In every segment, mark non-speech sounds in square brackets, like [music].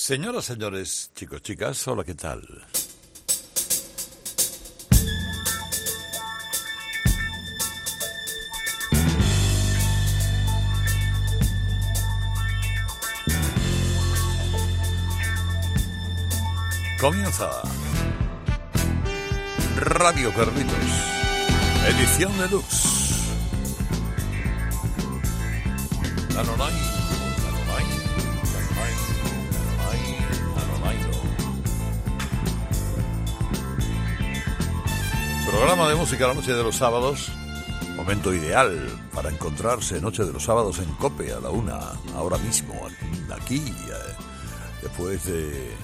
Señoras, señores, chicos, chicas, hola, ¿qué tal? Comienza Radio Carlitos, edición deluxe. Nanonay, Programa de música la noche de los sábados. Momento ideal para encontrarse noche de los sábados en Cope a la una, ahora mismo, aquí, eh, después de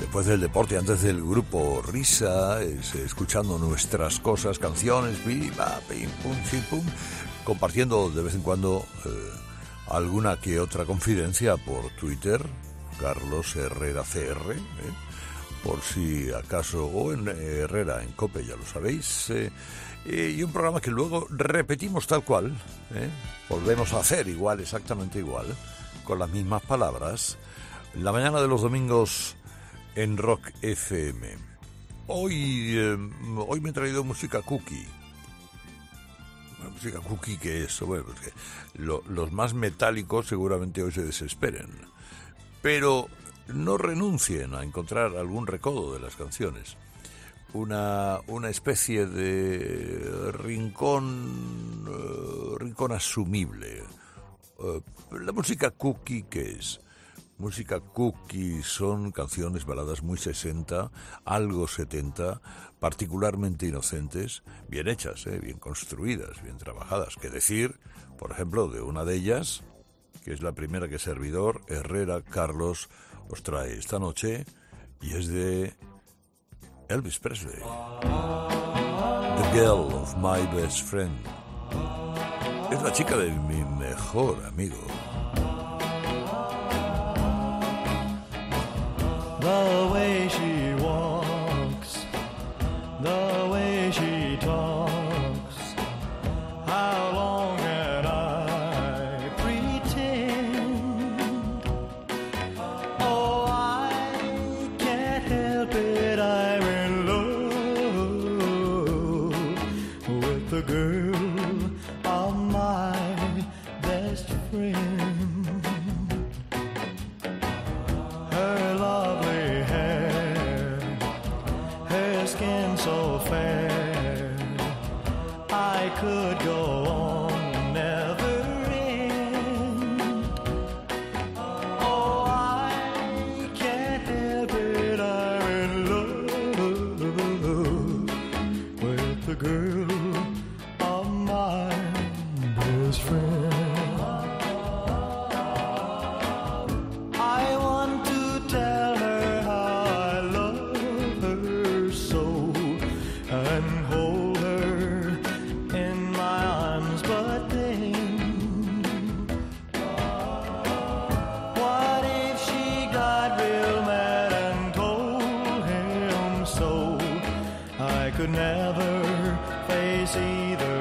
después del deporte, antes del grupo Risa, es, escuchando nuestras cosas, canciones, viva, pim, pum, chim, pum, compartiendo de vez en cuando eh, alguna que otra confidencia por Twitter, Carlos Herrera CR, ¿eh? Por si acaso, o en eh, Herrera, en Cope, ya lo sabéis, eh, y un programa que luego repetimos tal cual, ¿eh? volvemos a hacer igual, exactamente igual, con las mismas palabras, la mañana de los domingos en Rock FM. Hoy, eh, hoy me he traído música cookie. Música cookie que es, los más metálicos seguramente hoy se desesperen. Pero no renuncien a encontrar algún recodo de las canciones. Una, una especie de rincón, eh, rincón asumible. Eh, la música cookie, ¿qué es? Música cookie son canciones, baladas muy 60, algo 70, particularmente inocentes, bien hechas, ¿eh? bien construidas, bien trabajadas. Que decir, por ejemplo, de una de ellas, que es la primera que servidor, Herrera Carlos, os trae esta noche, y es de Elvis Presley. The Girl of My Best Friend. Es la chica de mi mejor amigo. Never face either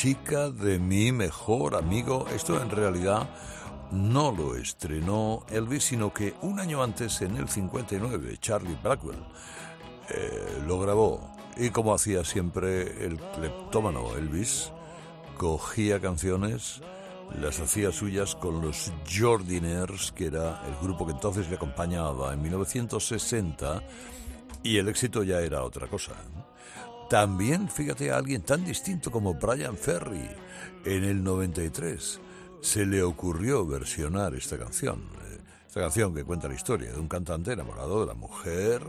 chica de mi mejor amigo. Esto en realidad no lo estrenó Elvis, sino que un año antes, en el 59, Charlie Blackwell eh, lo grabó. Y como hacía siempre el cleptómano Elvis, cogía canciones, las hacía suyas con los Jordinaires, que era el grupo que entonces le acompañaba en 1960, y el éxito ya era otra cosa. También, fíjate, a alguien tan distinto como Brian Ferry, en el 93, se le ocurrió versionar esta canción. Eh, Esta canción que cuenta la historia de un cantante enamorado de la mujer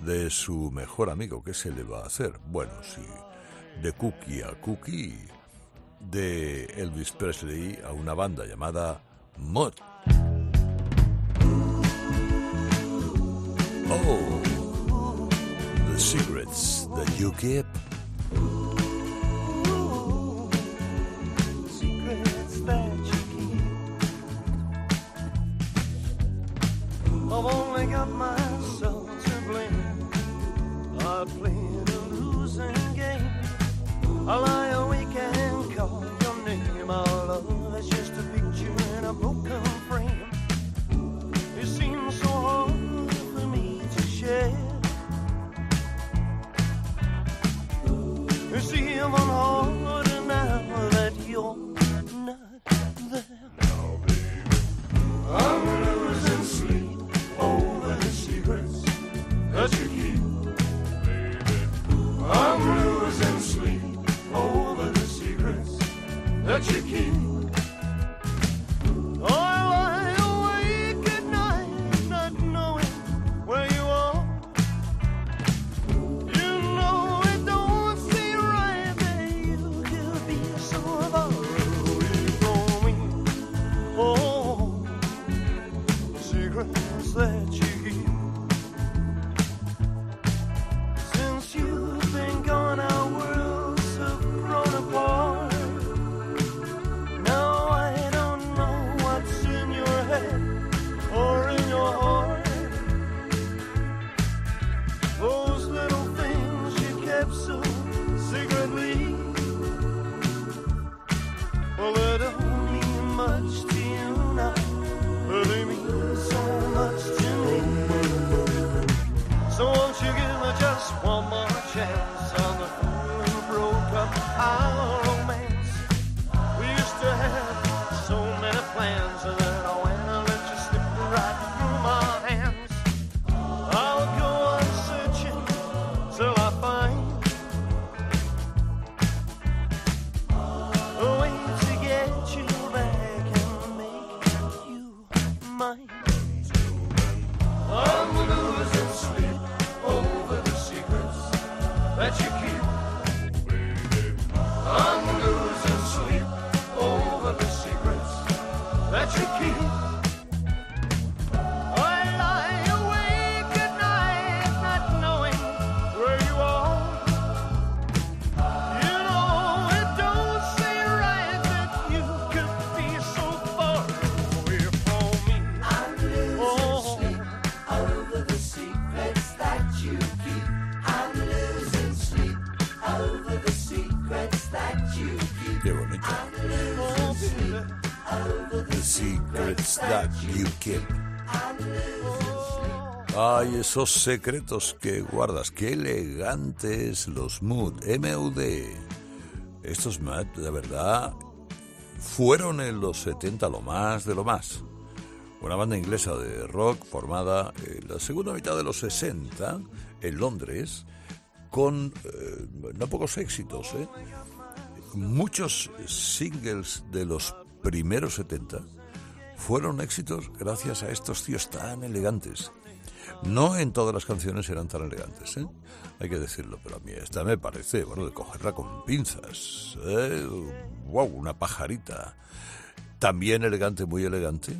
de su mejor amigo. ¿Qué se le va a hacer? Bueno, sí, de Cookie a Cookie, de Elvis Presley a una banda llamada Mud. Oh, secrets that you keep. I've only got myself to blame. I a losing game. I lie awake and call your name. Our love is just a You see, I'm on harder one more esos secretos que guardas. Qué elegantes los Mood. M-U-D. Estos Mood, de verdad, fueron en los 70 lo más de lo más. Una banda inglesa de rock formada en la segunda mitad de los 60 en Londres con eh, no pocos éxitos. ¿eh? Muchos singles de los primeros 70 fueron éxitos gracias a estos tíos tan elegantes. No en todas las canciones eran tan elegantes, ¿eh? hay que decirlo, pero a mí esta me parece, bueno, de cogerla con pinzas. ¿eh? ¡Wow! Una pajarita. También elegante, muy elegante.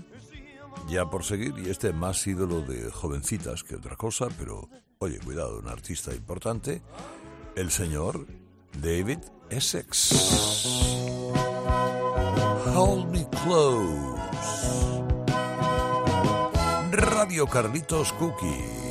Ya por seguir, y este más ídolo de jovencitas que otra cosa, pero oye, cuidado, un artista importante, el señor David Essex. Hold me close. Radio Carlitos Cookie.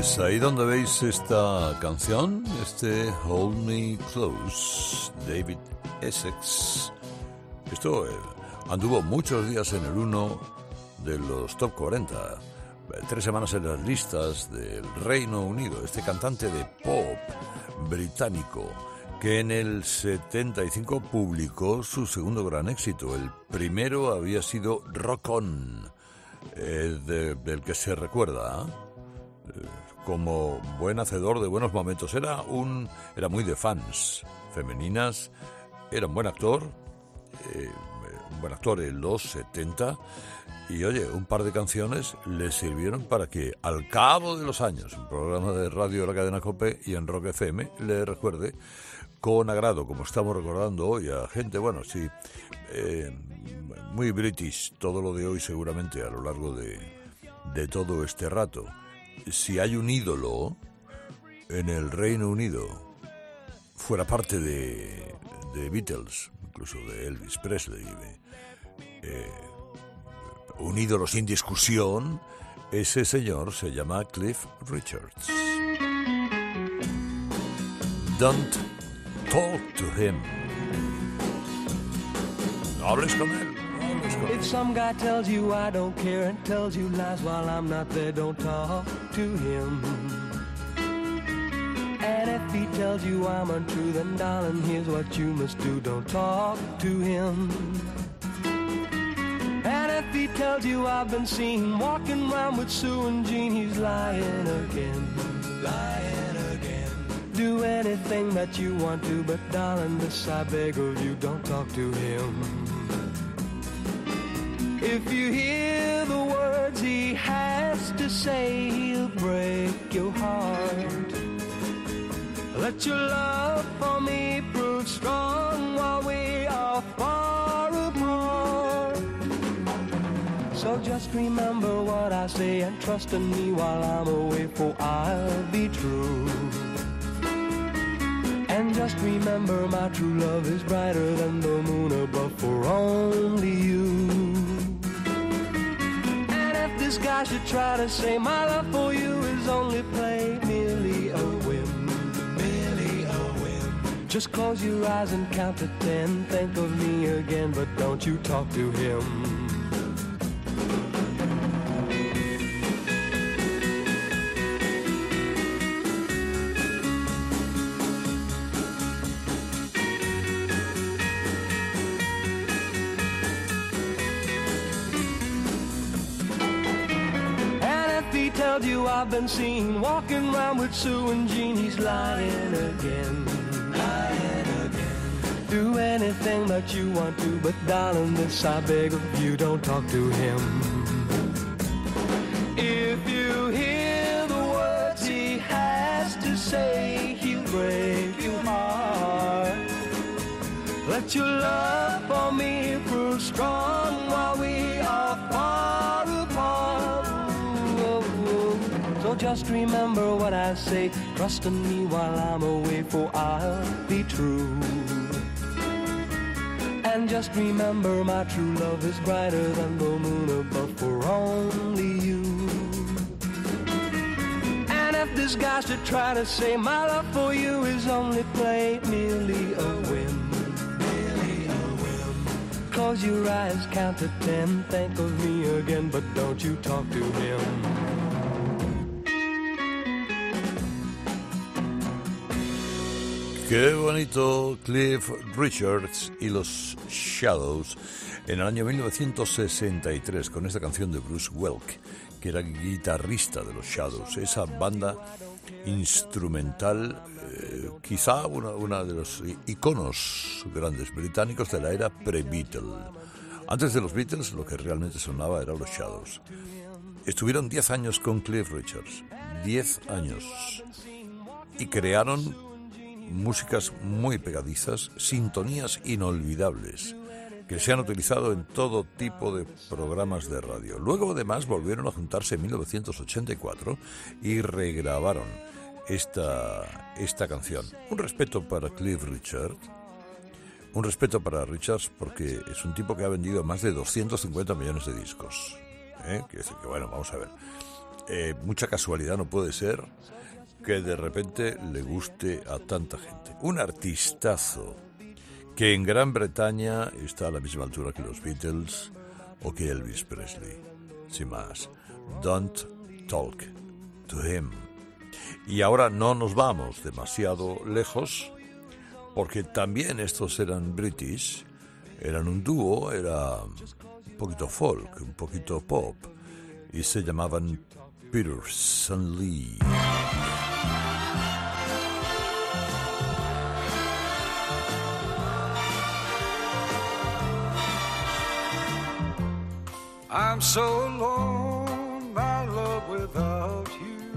Pues ahí donde veis esta canción, este Hold Me Close, David Essex. Esto eh, anduvo muchos días en el 1 de los top 40, eh, tres semanas en las listas del Reino Unido. Este cantante de pop británico que en el 75 publicó su segundo gran éxito. El primero había sido Rock On, eh, de- del que se recuerda. ¿eh? Como buen hacedor de buenos momentos. Era un era muy de fans femeninas, era un buen actor, eh, un buen actor en los 70 y oye, un par de canciones le sirvieron para que al cabo de los años, un programa de radio de la cadena Cope y en Rock FM le recuerde con agrado, como estamos recordando hoy a gente, bueno, sí, eh, muy british, todo lo de hoy seguramente a lo largo de, de todo este rato. Si hay un ídolo en el Reino Unido, fuera parte de, de Beatles, incluso de Elvis Presley, eh, un ídolo sin discusión, ese señor se llama Cliff Richards. Don't talk to him. No hables con él. If some guy tells you I don't care and tells you lies while I'm not there, don't talk to him. And if he tells you I'm untrue, then darling, here's what you must do. Don't talk to him. And if he tells you I've been seen walking around with Sue and Jean, he's lying again. Lying again. Do anything that you want to, but darling, this I beg of you, don't talk to him. If you hear the words he has to say, he'll break your heart. Let your love for me prove strong while we are far apart. So just remember what I say and trust in me while I'm away, for I'll be true. And just remember my true love is brighter than the moon above for only you. This guy should try to say my love for you is only play, merely a whim, merely a whim. Just close your eyes and count to ten. Think of me again, but don't you talk to him. You I've been seen walking around with Sue and Jean. He's lying again. Lying again. Do anything that you want to, but darling, this I beg of you, don't talk to him. If you hear the words he has to say, he'll break your heart. Let your love for me prove strong just remember what I say. Trust in me while I'm away, for I'll be true. And just remember my true love is brighter than the moon above for only you. And if this guy should try to say my love for you is only play, merely a whim. Merely a whim. Close your eyes, count to ten, think of me again, but don't you talk to him. Qué bonito Cliff Richards y los Shadows en el año 1963 con esta canción de Bruce Welk, que era guitarrista de los Shadows, esa banda instrumental, eh, quizá una, una de los iconos grandes británicos de la era pre-Beatle. Antes de los Beatles lo que realmente sonaba eran los Shadows. Estuvieron 10 años con Cliff Richards, 10 años, y crearon músicas muy pegadizas, sintonías inolvidables, que se han utilizado en todo tipo de programas de radio. Luego además volvieron a juntarse en 1984 y regrabaron esta, esta canción. Un respeto para Cliff Richard, un respeto para Richards porque es un tipo que ha vendido más de 250 millones de discos. ¿eh? Quiere decir que, bueno, vamos a ver. Eh, mucha casualidad no puede ser que de repente le guste a tanta gente. Un artistazo que en Gran Bretaña está a la misma altura que los Beatles o que Elvis Presley. Sin más, don't talk to him. Y ahora no nos vamos demasiado lejos, porque también estos eran british, eran un dúo, era un poquito folk, un poquito pop, y se llamaban Peterson Lee. I'm so alone, my love, without you.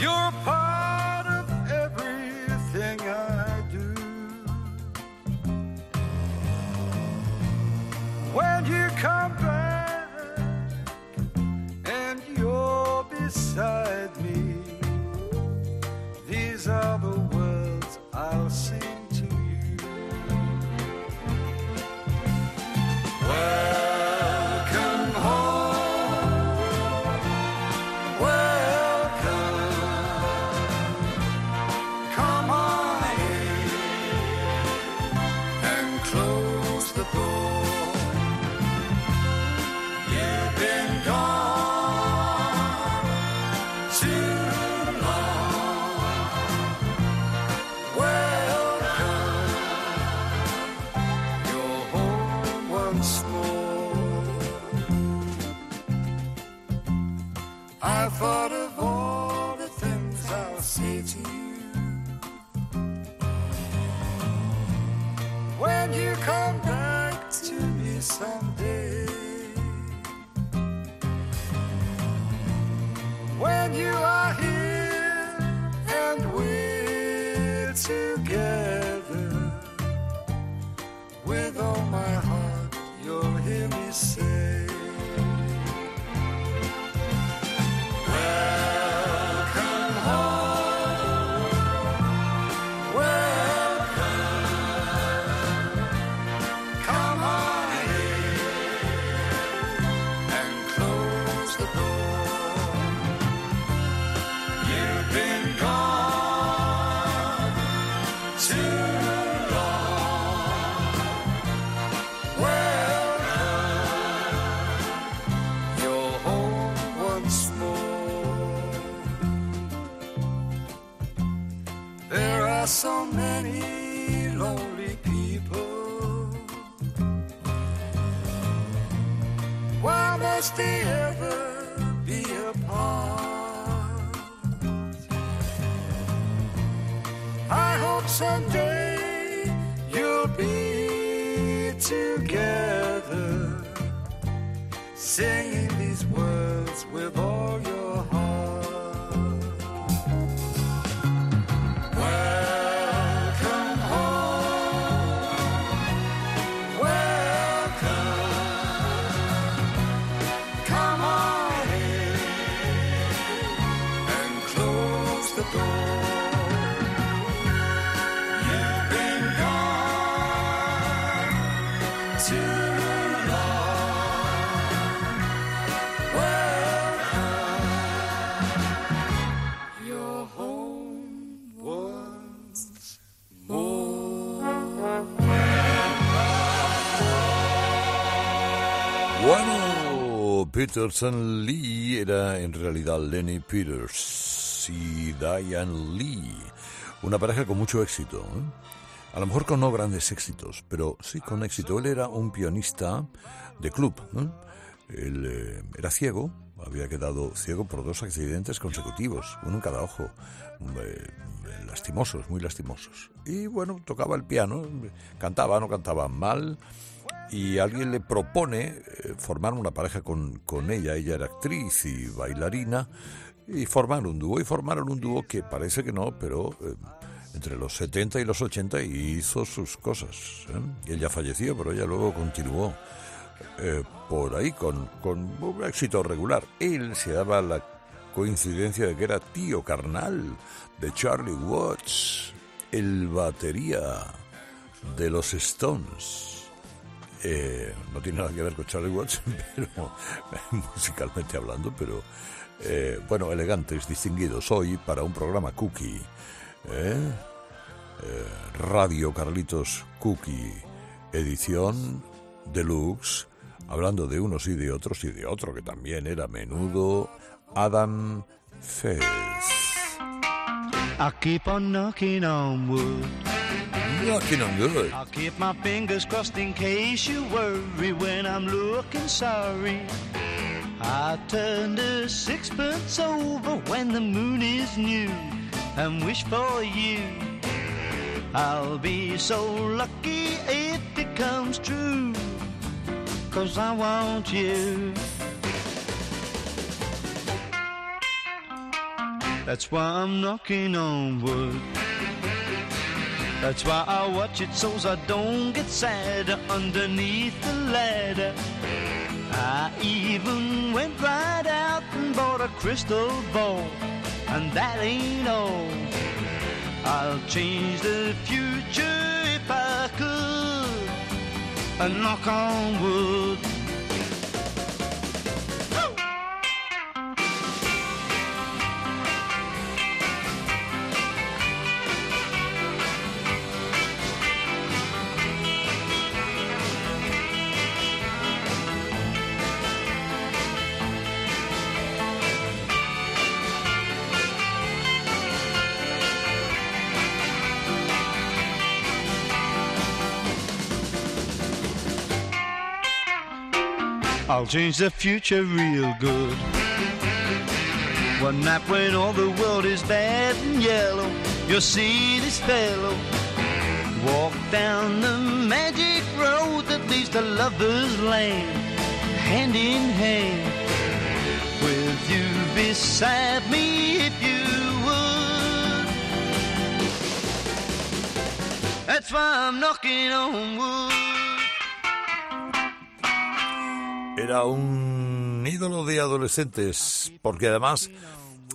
You're part of everything I do. When you come back and you're beside someday you'll be together, singing these words with all Peterson Lee era en realidad Lenny Peters y Diane Lee. Una pareja con mucho éxito. ¿eh? A lo mejor con no grandes éxitos, pero sí con éxito. Él era un pianista de club. ¿eh? Él eh, era ciego, había quedado ciego por dos accidentes consecutivos, uno en cada ojo. lastimosos, muy lastimosos. Y bueno, tocaba el piano, cantaba, no cantaba mal y alguien le propone eh, formar una pareja con, con ella. Ella era actriz y bailarina y formar un dúo. Y formaron un dúo que parece que no, pero eh, entre los 70 y los 80 hizo sus cosas. ¿eh? Ella falleció, pero ella luego continuó eh, por ahí con, con un éxito regular. Él se daba la coincidencia de que era tío carnal de Charlie Watts, el batería de los Stones. Eh, no tiene nada que ver con Charlie Watts, [laughs] pero [laughs] musicalmente hablando, pero eh, bueno, elegantes, distinguidos hoy para un programa Cookie. ¿eh? Radio Carlitos Cookie, edición deluxe, hablando de unos y de otros y de otro que también era menudo, Adam Fez. Knocking on good. I'll keep my fingers crossed in case you worry when I'm looking sorry. I turn the sixpence over when the moon is new and wish for you. I'll be so lucky if it comes true. Cause I want you. That's why I'm knocking on wood. That's why I watch it so I don't get sad underneath the ladder. I even went right out and bought a crystal ball, and that ain't all. I'll change the future if I could, and knock on wood. I'll change the future real good. One night when all the world is bad and yellow, you'll see this fellow walk down the magic road that leads to lover's land, hand in hand. With you beside me, if you would. That's why I'm knocking on wood. Era un ídolo de adolescentes, porque además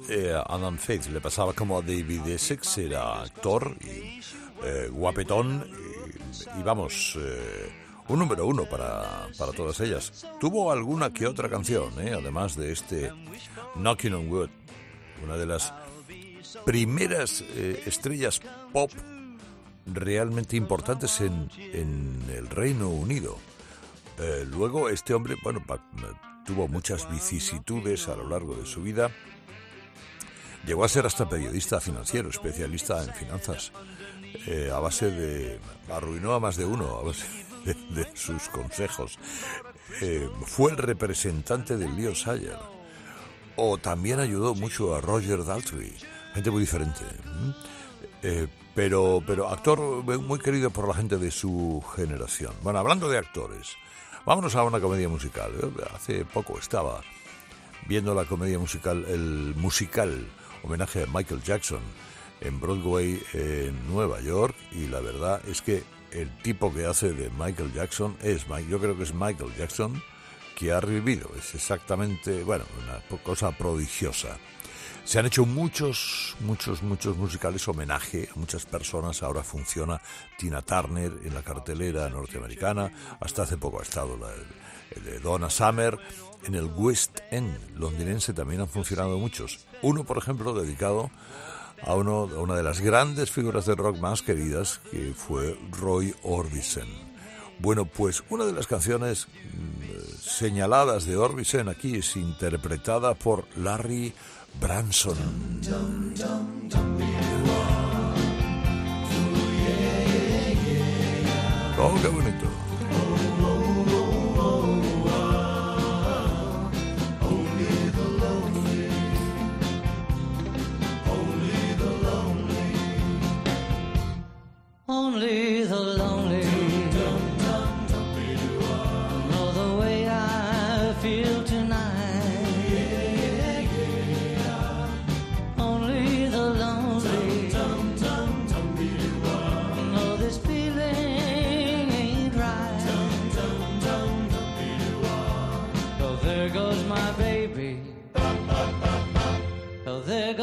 eh, Adam Faith le pasaba como a David Essex, era actor y eh, guapetón, y, vamos, eh, un número uno para, para todas ellas. Tuvo alguna que otra canción, eh, además de este Knocking on Wood, una de las primeras estrellas pop realmente importantes en, en el Reino Unido. Eh, luego este hombre, bueno, pa- tuvo muchas vicisitudes a lo largo de su vida. Llegó a ser hasta periodista financiero, especialista en finanzas, eh, a base de... arruinó a más de uno a base [laughs] de, sus consejos. eh, fue el representante del Leo Sayer. O también ayudó mucho a Roger Daltrey. Gente muy diferente. Eh, pero, pero actor muy querido por la gente de su generación. Bueno, hablando de actores, vámonos a una comedia musical. Yo hace poco estaba viendo la comedia musical, el musical homenaje a Michael Jackson en Broadway en Nueva York y la verdad es que el tipo que hace de Michael Jackson es, yo creo que es Michael Jackson que ha revivido. Es exactamente, bueno, una cosa prodigiosa. Se han hecho muchos, muchos, muchos musicales homenaje a muchas personas. Ahora funciona Tina Turner en la cartelera norteamericana. Hasta hace poco ha estado la, de Donna Summer. En el West End londinense también han funcionado muchos. Uno, por ejemplo, dedicado a, uno, a una de las grandes figuras de rock más queridas, que fue Roy Orbison. Bueno, pues una de las canciones mm, señaladas de Orbison aquí es interpretada por Larry Branson. Oh, qué bonito.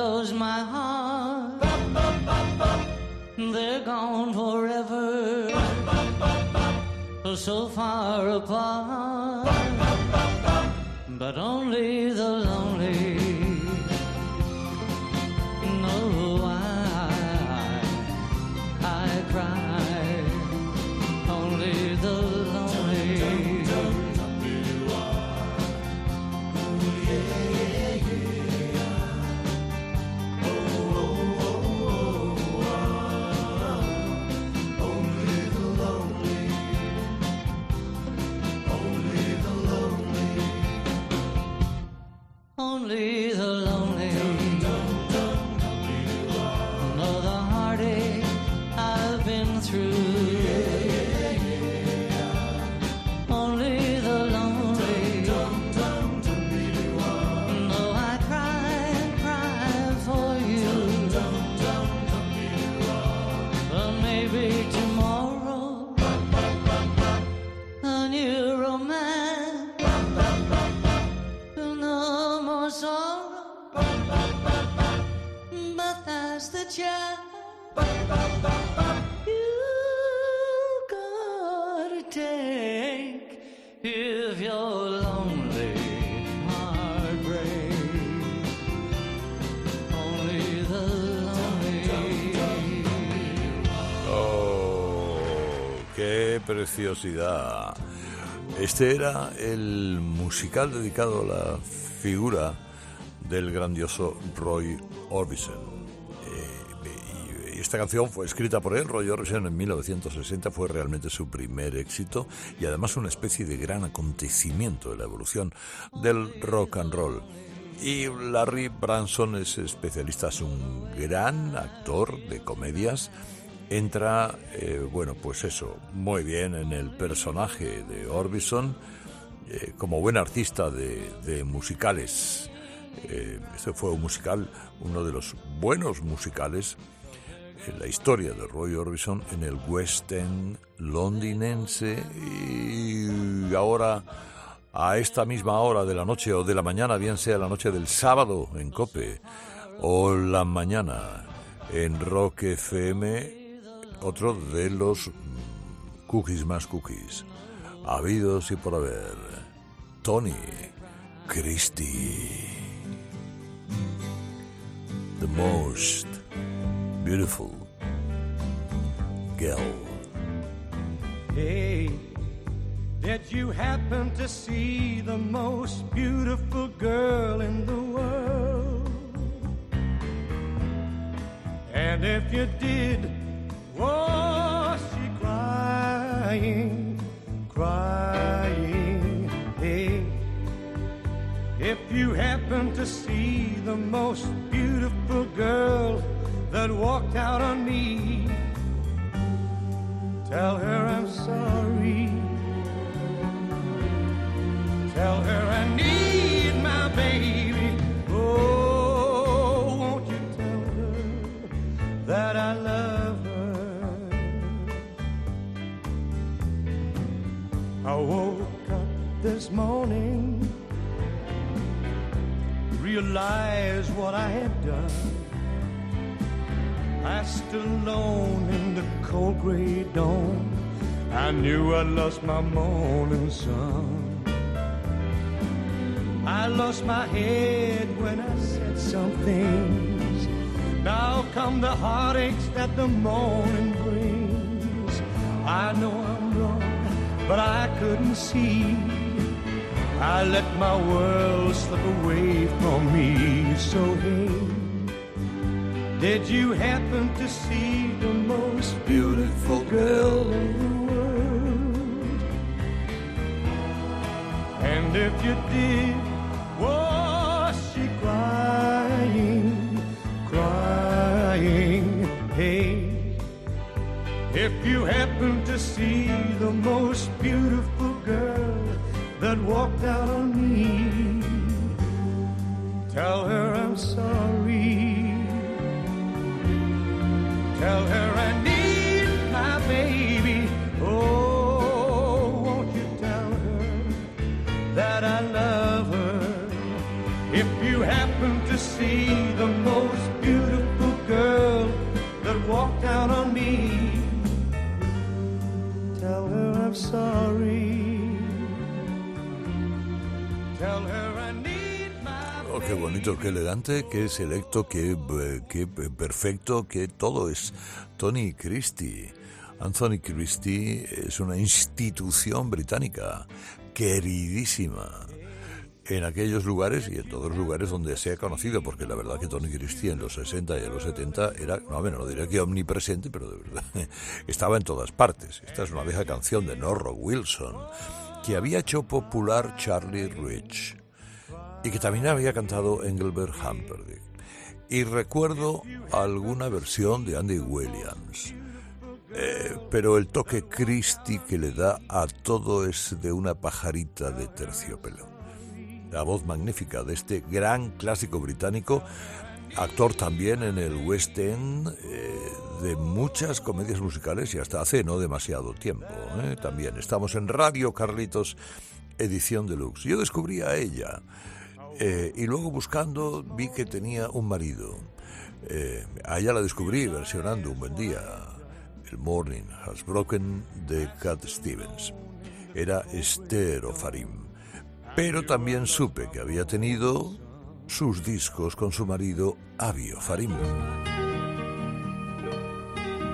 Goes my heart. They're gone forever, so far apart. But only the lonely preciosidad. Este era el musical dedicado a la figura del grandioso Roy Orbison. Eh, esta canción fue escrita por él, Roy Orbison, en 1960, fue realmente su primer éxito y además una especie de gran acontecimiento de la evolución del rock and roll. Y Larry Branson es especialista, es un gran actor de comedias. Entra, eh, bueno, pues eso, muy bien en el personaje de Orbison, eh, como buen artista de, de musicales. Eh, este fue un musical, uno de los buenos musicales en la historia de Roy Orbison en el West End londinense y ahora a esta misma hora de la noche o de la mañana, bien sea la noche del sábado en Cope o la mañana en Rock FM, otro de los mm, cookies más cookies, habidos y por haber, Tony Christie, the most beautiful girl. Hey, did you happen to see the most beautiful girl in the world? And if you did, was she crying, crying? Hey, If you happen to see the most beautiful girl that walked out on me, tell her I'm sorry. Tell her I need my baby. Oh, won't you tell her that I love I woke up this morning, realized what I had done. I stood alone in the cold gray dawn. I knew I'd lost my morning sun. I lost my head when I said some things. Now come the heartaches that the morning brings. I know I'm but I couldn't see. I let my world slip away from me. So hey, did you happen to see the most beautiful girl in the world? And if you did, if you happen to see the most beautiful girl that walked out on me, tell her I'm sorry. Tell her I need my baby. Oh, won't you tell her that I love her? If you happen to see sorry. Tell her I need my Oh, qué bonito, qué elegante, qué selecto, qué, eh, qué perfecto, qué todo es Tony Christie. Anthony Christie es una institución británica queridísima en aquellos lugares y en todos los lugares donde se ha conocido, porque la verdad que Tony Christie en los 60 y en los 70 era, no, bueno, no diría que omnipresente, pero de verdad [laughs] estaba en todas partes. Esta es una vieja canción de Norro Wilson que había hecho popular Charlie Rich y que también había cantado Engelbert Humperdinck. Y recuerdo alguna versión de Andy Williams. Eh, pero el toque Christie que le da a todo es de una pajarita de terciopelo. La voz magnífica de este gran clásico británico, actor también en el West End eh, de muchas comedias musicales y hasta hace no demasiado tiempo. eh. También estamos en Radio Carlitos, edición deluxe. Yo descubrí a ella eh, y luego buscando vi que tenía un marido. A ella la descubrí versionando un buen día el Morning Has Broken de Cat Stevens. Era Esther Farim. Pero también supe que había tenido sus discos con su marido Avio Farim.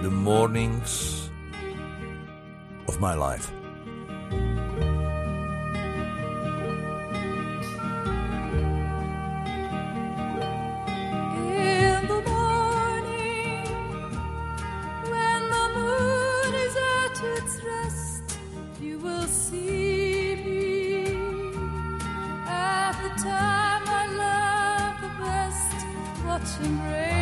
The Mornings of My Life. embrace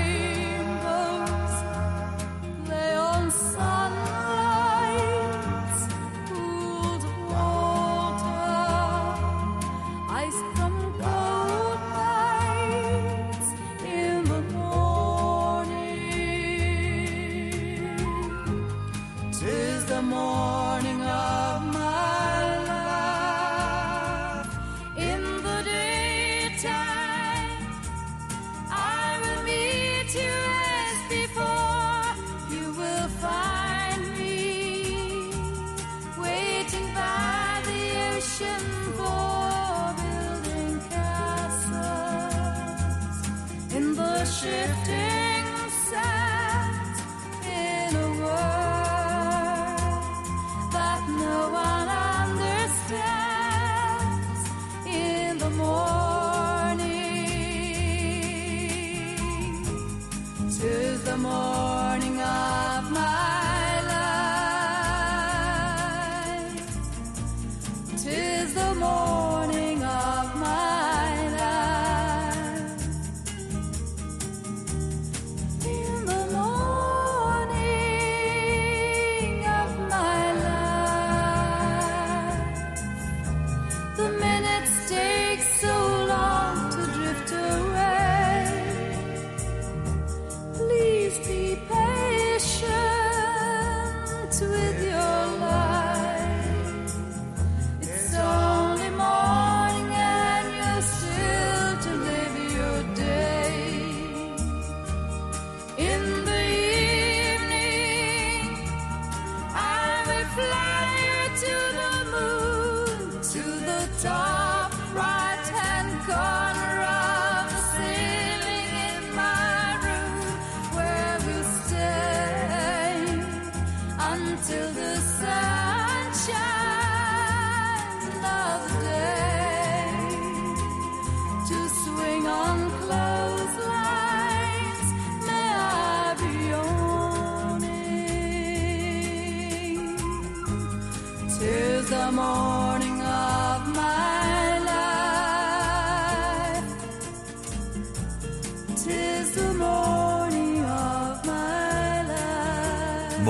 the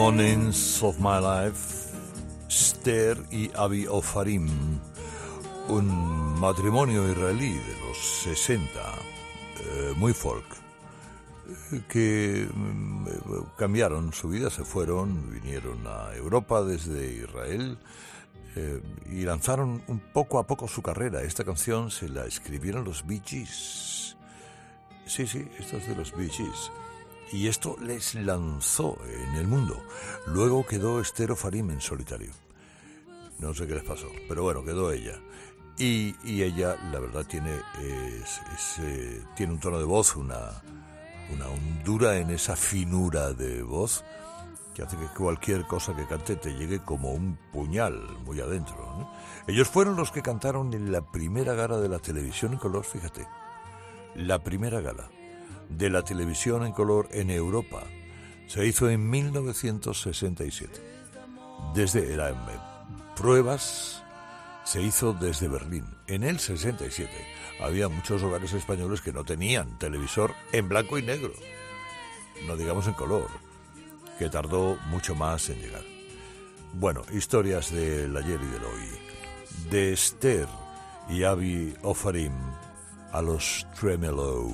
Mornings of My Life, Ster y Avi Ofarim, un matrimonio israelí de los 60, eh, muy folk, eh, que mm, cambiaron su vida, se fueron, vinieron a Europa desde Israel eh, y lanzaron un poco a poco su carrera. Esta canción se la escribieron los Bee Gees. Sí, sí, esto es de los Bee Gees. Y esto les lanzó en el mundo. Luego quedó Estero Farim en solitario. No sé qué les pasó, pero bueno, quedó ella. Y, y ella, la verdad, tiene, eh, tiene un tono de voz, una, una hondura en esa finura de voz que hace que cualquier cosa que cante te llegue como un puñal muy adentro. Ellos fueron los que cantaron en la primera gala de la televisión en color, fíjate. La primera gala de la televisión en color en Europa se hizo en 1967. Desde la pruebas se hizo desde Berlín. En el 67 había muchos hogares españoles que no tenían televisor en blanco y negro, no digamos en color, que tardó mucho más en llegar. Bueno, historias del ayer y del hoy. De Esther y Avi Ofarim a los Tremolo.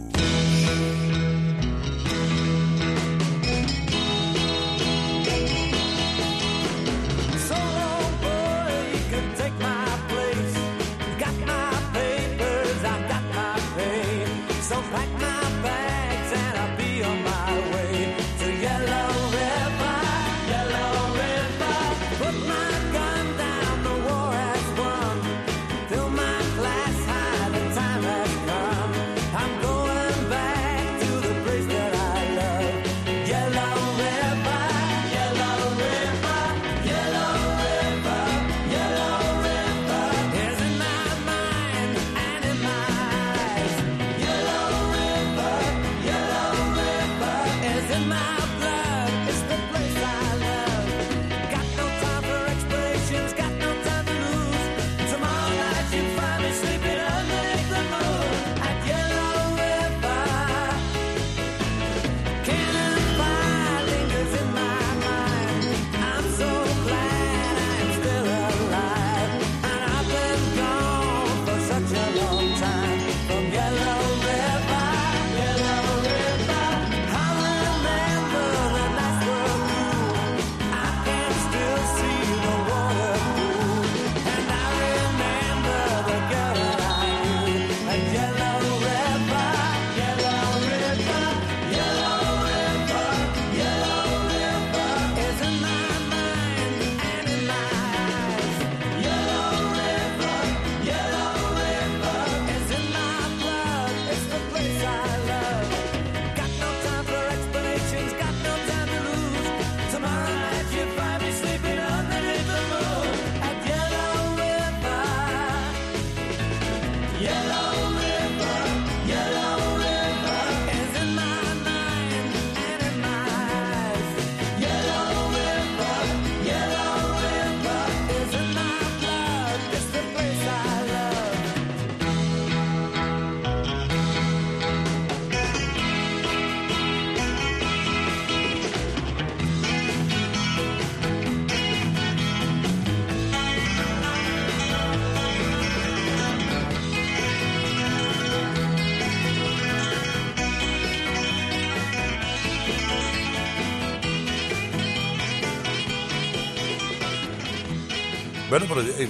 Bueno, pero eh,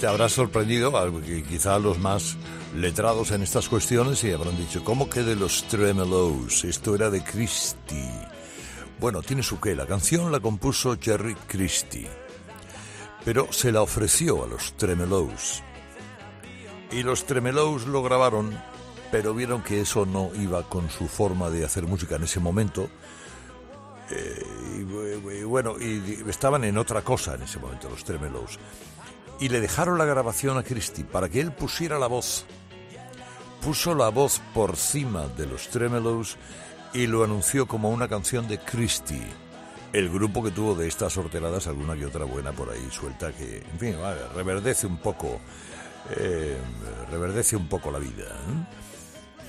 te habrás sorprendido, quizá los más letrados en estas cuestiones y habrán dicho, ¿cómo que de los Tremelows? Esto era de Christie. Bueno, tiene su qué. La canción la compuso Jerry Christie, pero se la ofreció a los Tremelows. Y los Tremelows lo grabaron, pero vieron que eso no iba con su forma de hacer música en ese momento. Eh, y, bu- y bueno, y estaban en otra cosa en ese momento los Tremelows. Y le dejaron la grabación a Christie para que él pusiera la voz. Puso la voz por cima de los Tremelows y lo anunció como una canción de Christie. El grupo que tuvo de estas horteradas alguna que otra buena por ahí suelta que, en fin, vale, reverdece un poco, eh, reverdece un poco la vida. ¿eh?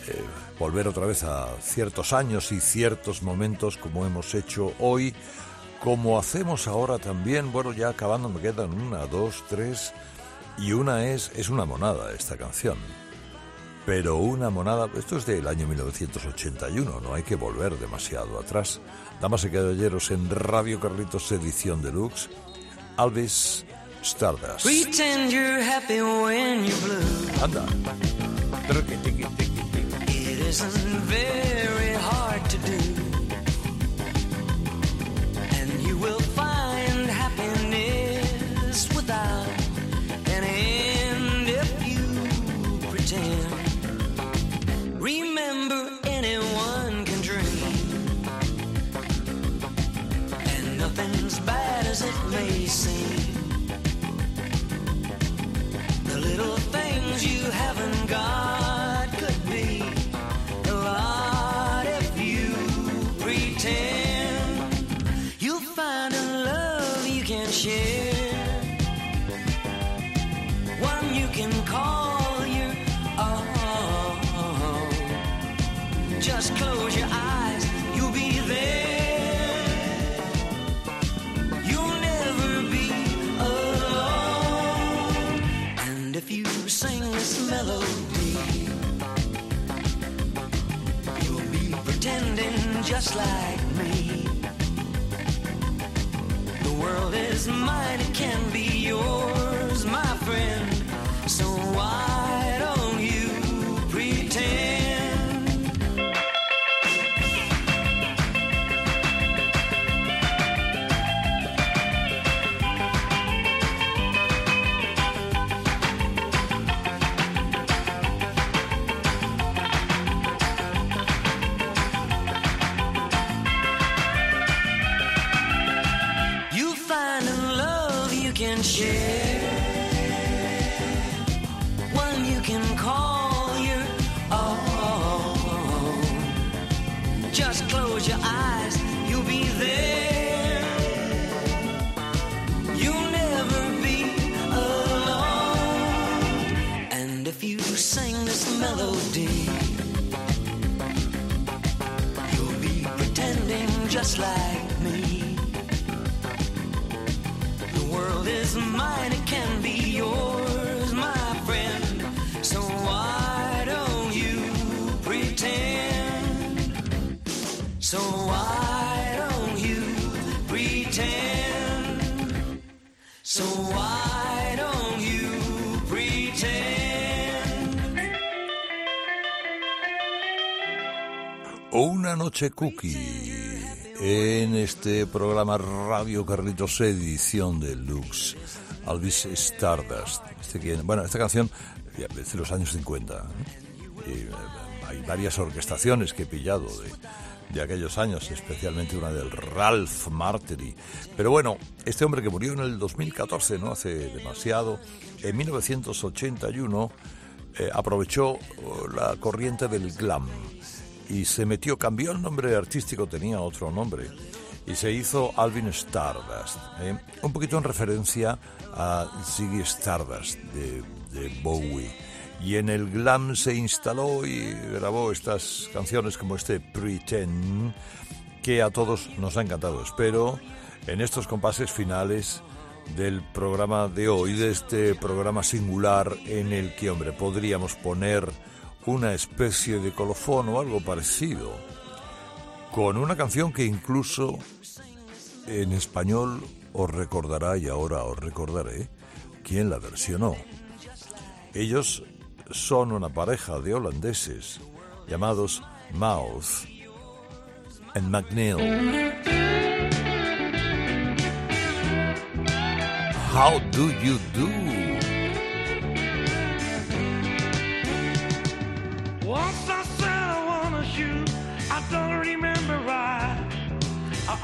Eh, volver otra vez a ciertos años y ciertos momentos como hemos hecho hoy, como hacemos ahora también. Bueno, ya acabando me quedan una, dos, tres y una es es una monada esta canción. Pero una monada, esto es del año 1981, no hay que volver demasiado atrás. Damas y caballeros, en Radio Carlitos Edición Deluxe, Alvis Stardust. Pretend you're happy when you're blue. Anda. Isn't very hard Just close your eyes, you'll be there. You'll never be alone. And if you sing this melody, you'll be pretending just like me. The world is mine, it can be yours, my friend. So why follow Una noche cookie en este programa Radio Carlitos edición de Lux. Alvis Stardust. Este bueno, esta canción de los años 50. ¿eh? Eh, hay varias orquestaciones que he pillado de, aquellos años, especialmente una del Ralph Martery. Pero bueno, este hombre que murió en el 2014, no hace demasiado, en 1981 eh, aprovechó oh, la corriente del glam y se metió, cambió el nombre artístico, tenía otro nombre, y se hizo Alvin Stardust, ¿eh? un poquito en referencia a Ziggy Stardust de, Bowie. Y en el glam se instaló y grabó estas canciones como este Pretend, que a todos nos ha encantado. Espero en estos compases finales del programa de hoy, de este programa singular en el que, hombre, podríamos poner una especie de colofón o algo parecido, con una canción que incluso en español os recordará, y ahora os recordaré, quién la versionó. Ellos son una pareja de holandeses llamados Mouth and McNeil. How do you do?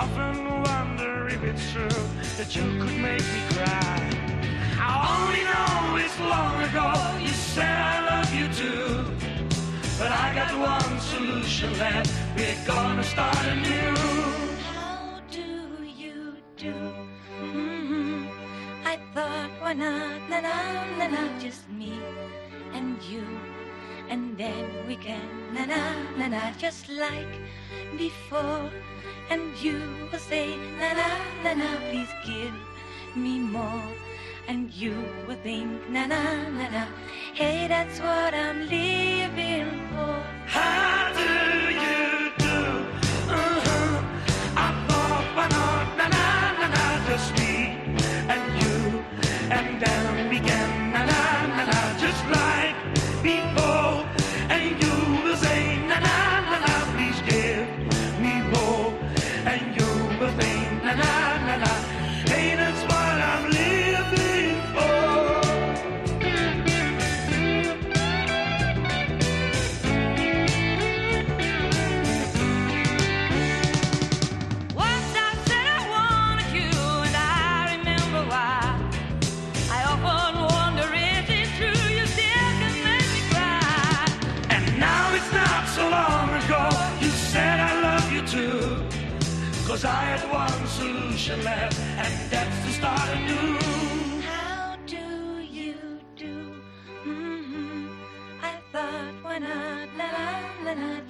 Often wonder if it's true that you could make me cry. I only know it's long ago you said I love you too. But I got one solution left, we're gonna start anew. How do you do? hmm I thought, why not, na na na na, just me and you, and then we can na na na na, just like before. And you will say, na na na na, please give me more. And you will think, na na na na, hey, that's what I'm living for. How do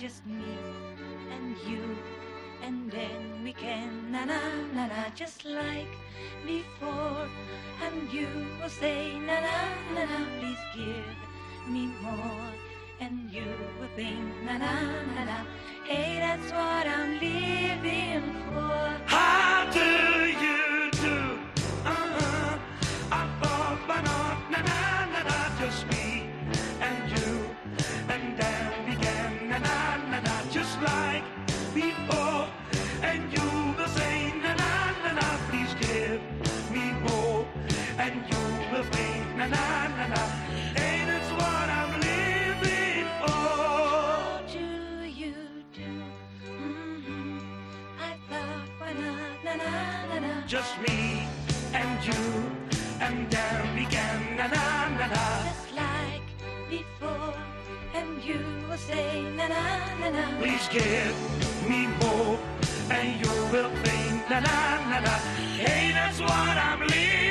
just me and you, and then we can, na na na na, just like before. And you will say, na na na na, please give me more. And you will think, na na na na, hey, that's what I'm living for. How do? Just me and you, and then began na na na na. Just like before, and you will say, na na na na. Please give me more, and you will think na na na na. Hey, that's what I'm living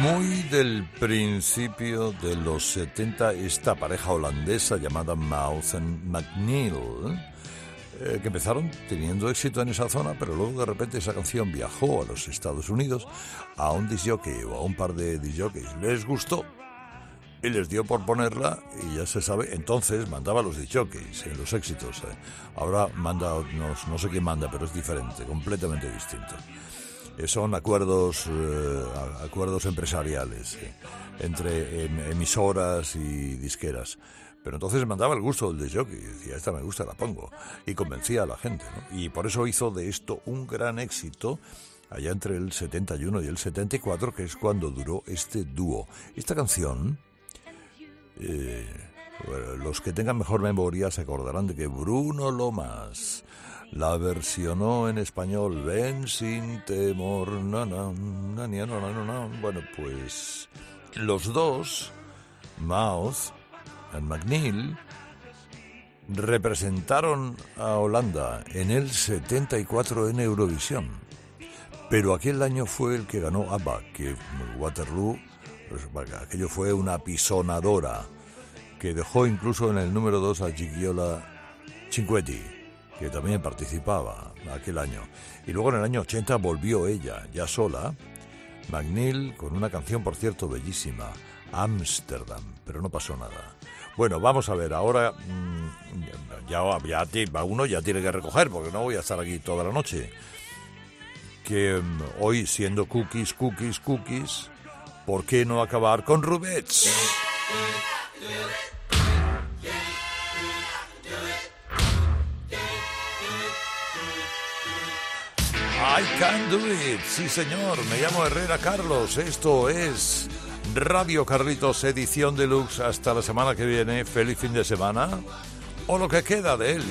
Muy del principio de los 70, esta pareja holandesa llamada Mouth and McNeil, eh, que empezaron teniendo éxito en esa zona, pero luego de repente esa canción viajó a los Estados Unidos a un disjockey o a un par de disjockeys. Les gustó y les dio por ponerla y ya se sabe, entonces mandaba los disjockeys en los éxitos. eh. Ahora manda, no, no sé quién manda, pero es diferente, completamente distinto. Eh, son acuerdos eh, acuerdos empresariales eh, entre em- emisoras y disqueras. Pero entonces mandaba el gusto del jockey, decía, esta me gusta, la pongo. Y convencía a la gente. Y por eso hizo de esto un gran éxito allá entre el 71 y el 74, que es cuando duró este dúo. Esta canción, los que tengan mejor memoria se acordarán de que Bruno Lomas la versionó en español Ven sin temor. na, na, na. Bueno, pues los dos, Mouth y McNeil, representaron a Holanda en el 74 en Eurovisión. Pero aquel año fue el que ganó ABBA, que Waterloo, pues, aquello fue una pisonadora, que dejó incluso en el número 2 a Gigiola Cinquetti, que también participaba aquel año. Y luego en el año 80 volvió ella, ya sola, McNeil, con una canción, por cierto, bellísima, Amsterdam, pero no pasó nada. Bueno, vamos a ver, ahora mm, ya, ya uno ya tiene que recoger, porque no voy a estar aquí toda la noche. Que mm, hoy, siendo cookies, cookies, cookies, ¿por qué no acabar con Rubets? I can do it, sí señor, me llamo Herrera Carlos, esto es Radio Carlitos edición deluxe. Hasta la semana que viene, feliz fin de semana, o lo que queda de él.